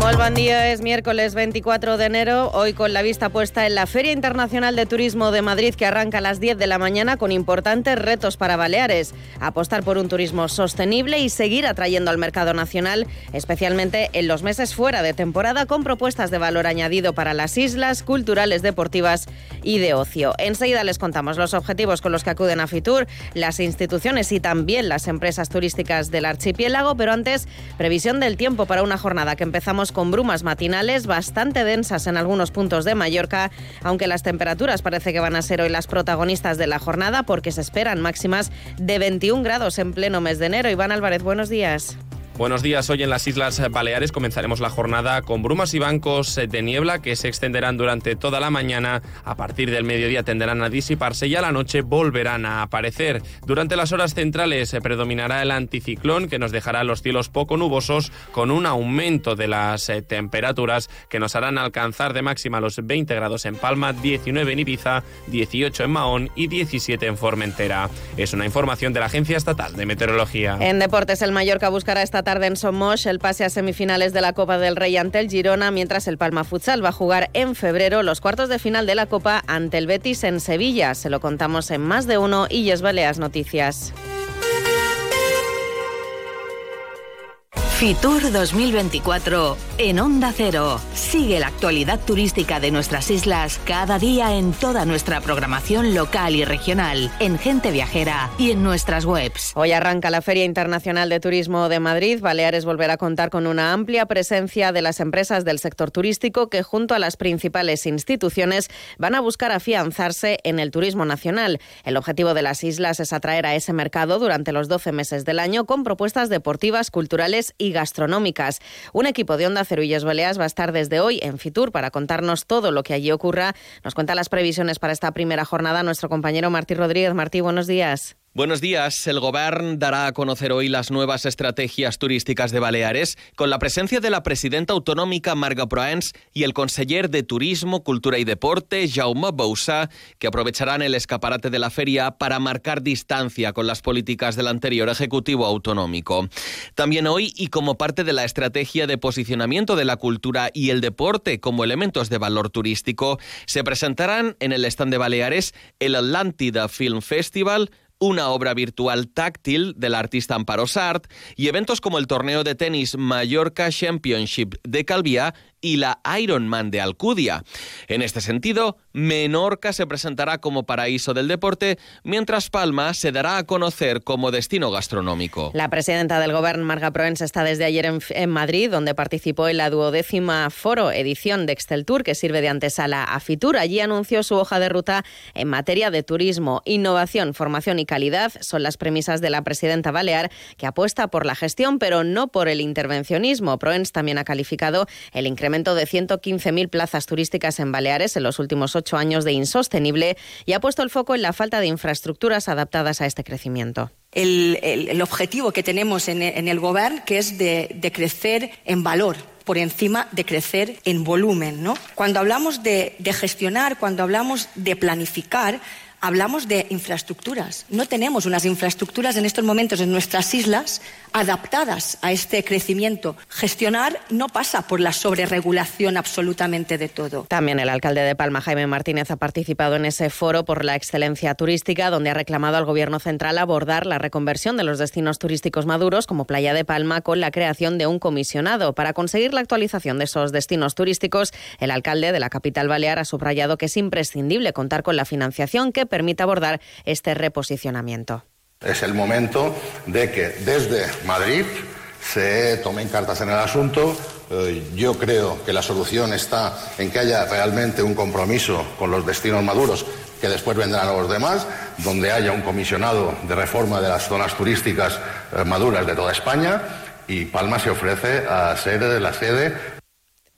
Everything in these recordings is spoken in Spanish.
Muy buen día, es miércoles 24 de enero, hoy con la vista puesta en la Feria Internacional de Turismo de Madrid que arranca a las 10 de la mañana con importantes retos para Baleares. Apostar por un turismo sostenible y seguir atrayendo al mercado nacional, especialmente en los meses fuera de temporada, con propuestas de valor añadido para las islas, culturales, deportivas y de ocio. Enseguida les contamos los objetivos con los que acuden a Fitur, las instituciones y también las empresas turísticas del archipiélago, pero antes, previsión del tiempo para una jornada que empezamos con brumas matinales bastante densas en algunos puntos de Mallorca, aunque las temperaturas parece que van a ser hoy las protagonistas de la jornada porque se esperan máximas de 21 grados en pleno mes de enero. Iván Álvarez, buenos días. Buenos días. Hoy en las Islas Baleares comenzaremos la jornada con brumas y bancos de niebla que se extenderán durante toda la mañana. A partir del mediodía tenderán a disiparse y a la noche volverán a aparecer. Durante las horas centrales predominará el anticiclón que nos dejará los cielos poco nubosos con un aumento de las eh, temperaturas que nos harán alcanzar de máxima los 20 grados en Palma, 19 en Ibiza, 18 en Mahón y 17 en Formentera. Es una información de la Agencia Estatal de Meteorología. En deportes, el Mallorca buscará esta tarde en Somos el pase a semifinales de la Copa del Rey ante el Girona, mientras el Palma Futsal va a jugar en febrero los cuartos de final de la Copa ante el Betis en Sevilla. Se lo contamos en más de uno y Yes Baleas Noticias. Fitur 2024 en Onda Cero. Sigue la actualidad turística de nuestras islas cada día en toda nuestra programación local y regional, en Gente Viajera y en nuestras webs. Hoy arranca la Feria Internacional de Turismo de Madrid. Baleares volverá a contar con una amplia presencia de las empresas del sector turístico que junto a las principales instituciones van a buscar afianzarse en el turismo nacional. El objetivo de las islas es atraer a ese mercado durante los 12 meses del año con propuestas deportivas, culturales y gastronómicas. Un equipo de Onda Cerulles Baleas va a estar desde hoy en Fitur para contarnos todo lo que allí ocurra. Nos cuenta las previsiones para esta primera jornada nuestro compañero Martí Rodríguez. Martí, buenos días. Buenos días. El Gobierno dará a conocer hoy las nuevas estrategias turísticas de Baleares con la presencia de la presidenta autonómica Marga Proens y el conseller de Turismo, Cultura y Deporte, Jaume Boussa, que aprovecharán el escaparate de la feria para marcar distancia con las políticas del anterior Ejecutivo Autonómico. También hoy, y como parte de la estrategia de posicionamiento de la cultura y el deporte como elementos de valor turístico, se presentarán en el stand de Baleares el Atlántida Film Festival, una obra virtual táctil del artista Amparo Sart y eventos como el torneo de tenis Mallorca Championship de Calvía y la Ironman de Alcudia. En este sentido, Menorca se presentará como paraíso del deporte, mientras Palma se dará a conocer como destino gastronómico. La presidenta del Gobierno, Marga Proens, está desde ayer en, Madrid, donde participó en la duodécima foro edición de Excel Tour, que sirve de antesala a Fitur. Allí anunció su hoja de ruta en materia de turismo, innovación, formación y Son las premisas de la presidenta Balear, que apuesta por la gestión, pero no por el intervencionismo. Proens también ha calificado el incremento de 115.000 plazas turísticas en Baleares en los últimos ocho años de insostenible y ha puesto el foco en la falta de infraestructuras adaptadas a este crecimiento. El, objetivo que tenemos en el, Gobierno, que es de, crecer en valor por encima de crecer en volumen. ¿no? Cuando hablamos de gestionar, cuando hablamos de planificar, hablamos de infraestructuras. No tenemos unas infraestructuras en estos momentos en nuestras islas adaptadas a este crecimiento. Gestionar no pasa por la sobreregulación absolutamente de todo. También el alcalde de Palma, Jaime Martínez, ha participado en ese foro por la excelencia turística, donde ha reclamado al Gobierno central abordar la reconversión de los destinos turísticos maduros, como Playa de Palma, con la creación de un comisionado. Para conseguir la actualización de esos destinos turísticos, el alcalde de la capital balear ha subrayado que es imprescindible contar con la financiación que permita abordar este reposicionamiento. Es el momento de que desde Madrid se tomen cartas en el asunto. Eh, yo creo que la solución está en que haya realmente un compromiso con los destinos maduros, que después vendrán los demás, donde haya un comisionado de reforma de las zonas turísticas eh, maduras de toda España y Palma se ofrece a ser la sede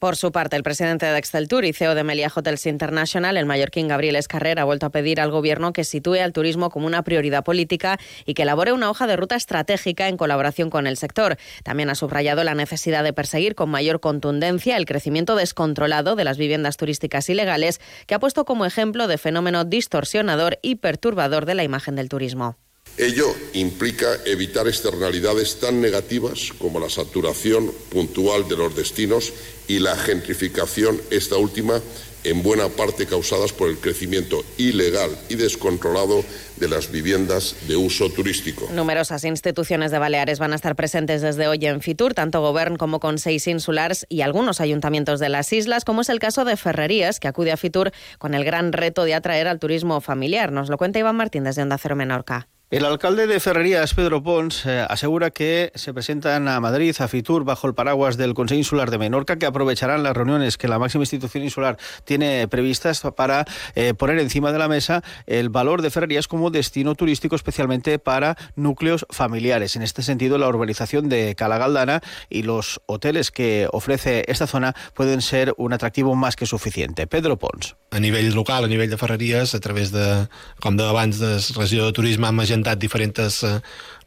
Por su parte, el presidente de Excel Tour y CEO de Melia Hotels International, el mallorquín Gabriel Escarrer, ha vuelto a pedir al gobierno que sitúe al turismo como una prioridad política y que elabore una hoja de ruta estratégica en colaboración con el sector. También ha subrayado la necesidad de perseguir con mayor contundencia el crecimiento descontrolado de las viviendas turísticas ilegales, que ha puesto como ejemplo de fenómeno distorsionador y perturbador de la imagen del turismo. Ello implica evitar externalidades tan negativas como la saturación puntual de los destinos y la gentrificación, esta última en buena parte causadas por el crecimiento ilegal y descontrolado de las viviendas de uso turístico. Numerosas instituciones de Baleares van a estar presentes desde hoy en Fitur, tanto Gobierno como con seis insulares y algunos ayuntamientos de las islas, como es el caso de Ferrerías, que acude a Fitur con el gran reto de atraer al turismo familiar. Nos lo cuenta Iván Martín desde Onda Cero Menorca. El alcalde de Ferrerías, Pedro Pons, eh, asegura que se presentan a Madrid, a Fitur, bajo el paraguas del Consejo Insular de Menorca, que aprovecharán las reuniones que la máxima institución insular tiene previstas para eh, poner encima de la mesa el valor de Ferrerías como destino turístico, especialmente para núcleos familiares. En este sentido, la urbanización de Calagaldana y los hoteles que ofrece esta zona pueden ser un atractivo más que suficiente. Pedro Pons. A nivel local, a nivel de Ferrerías, a través de, com de abans, de regió de turisme, dar diferentes eh,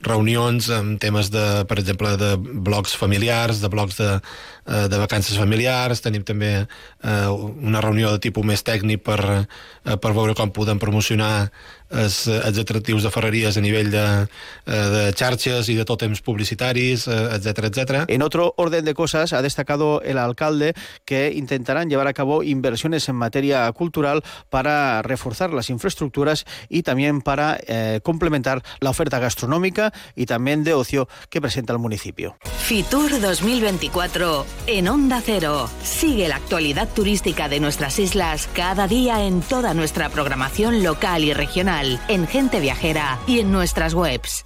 reunions amb temes de, per exemple, de blocs familiars, de blocs de, eh, de vacances familiars, tenim també eh, una reunió de tipus més tècnic per, eh, per veure com podem promocionar els, els atractius de ferreries a nivell de, de xarxes y de tótems publicitaris, etcétera, etcétera. En otro orden de cosas, ha destacado el alcalde que intentarán llevar a cabo inversiones en materia cultural para reforzar las infraestructuras y también para eh, complementar la oferta gastronómica y también de ocio que presenta el municipio. Fitur 2024 en Onda Cero. Sigue la actualidad turística de nuestras islas cada día en toda nuestra programación local y regional, en Gente Viajera y en nuestras webs.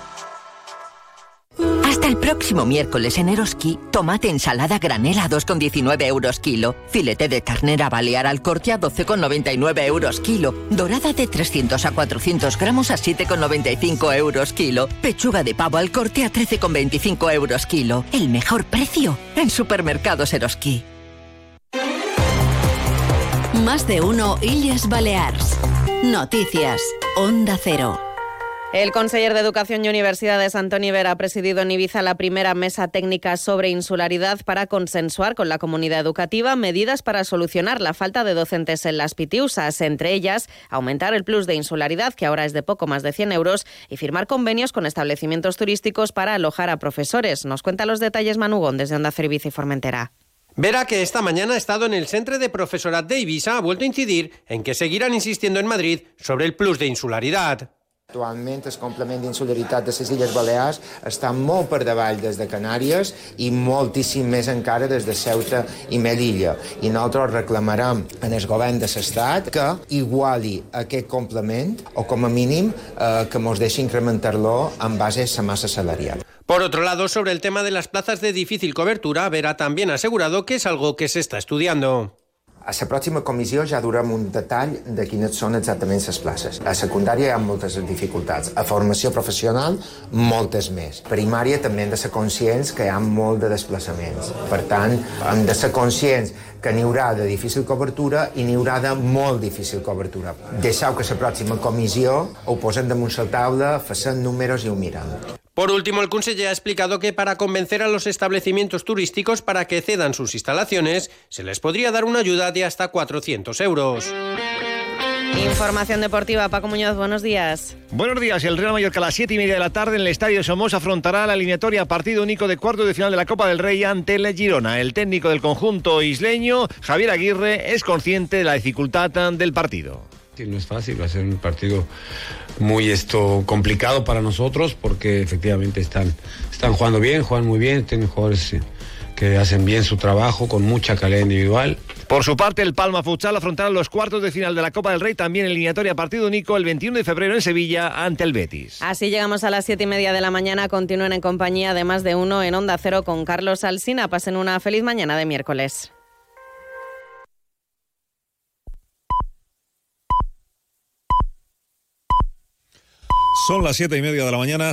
El próximo miércoles en Eroski, tomate ensalada granela a 2,19 euros kilo, filete de ternera balear al corte a 12,99 euros kilo, dorada de 300 a 400 gramos a 7,95 euros kilo, pechuga de pavo al corte a 13,25 euros kilo. El mejor precio en supermercados Eroski. Más de uno Illes Balears. Noticias. Onda Cero. El conseller de Educación y Universidades, Antoni Vera, ha presidido en Ibiza la primera mesa técnica sobre insularidad para consensuar con la comunidad educativa medidas para solucionar la falta de docentes en las pitiusas, entre ellas aumentar el plus de insularidad, que ahora es de poco más de 100 euros, y firmar convenios con establecimientos turísticos para alojar a profesores. Nos cuenta los detalles Manugón desde Onda Cero Ibiza y Formentera. Verá que esta mañana ha estado en el Centro de Profesorat de Ibiza, ha vuelto a incidir en que seguirán insistiendo en Madrid sobre el plus de insularidad. Actualment el complement d'insularitat de les Illes Balears està molt per davall des de Canàries i moltíssim més encara des de Ceuta i Melilla. I nosaltres reclamarem en el govern de l'Estat que iguali aquest complement o com a mínim eh, que ens deixi incrementar-lo en base a la massa salarial. Por otro lado, sobre el tema de las plazas de difícil cobertura, Vera también ha asegurado que es algo que se está estudiando. A la pròxima comissió ja durem un detall de quines són exactament les places. A secundària hi ha moltes dificultats. A formació professional, moltes més. Primària també hem de ser conscients que hi ha molt de desplaçaments. Per tant, hem de ser conscients que n'hi haurà de difícil cobertura i n'hi haurà de molt difícil cobertura. Deixeu que la pròxima comissió ho posem damunt la taula, facin números i ho mirem. Por último, el conseller ha explicado que para convencer a los establecimientos turísticos para que cedan sus instalaciones, se les podría dar una ayuda de hasta 400 euros. Información deportiva, Paco Muñoz, buenos días. Buenos días, el Real Mallorca a las 7 y media de la tarde en el Estadio Somos afrontará la eliminatoria partido único de cuarto de final de la Copa del Rey ante el Girona. El técnico del conjunto isleño, Javier Aguirre, es consciente de la dificultad del partido. No es fácil, va a ser un partido muy esto complicado para nosotros porque efectivamente están, están jugando bien, juegan muy bien, tienen jugadores que hacen bien su trabajo con mucha calidad individual, Por su parte, el Palma Futsal afrontará los cuartos de final de la Copa del Rey también en eliminatoria partido único el 21 de febrero en Sevilla ante el Betis. Así llegamos a las siete y media de la mañana. Continúen en compañía de más de uno en Onda Cero con Carlos Alsina. Pasen una feliz mañana de miércoles. Son las siete y media de la mañana.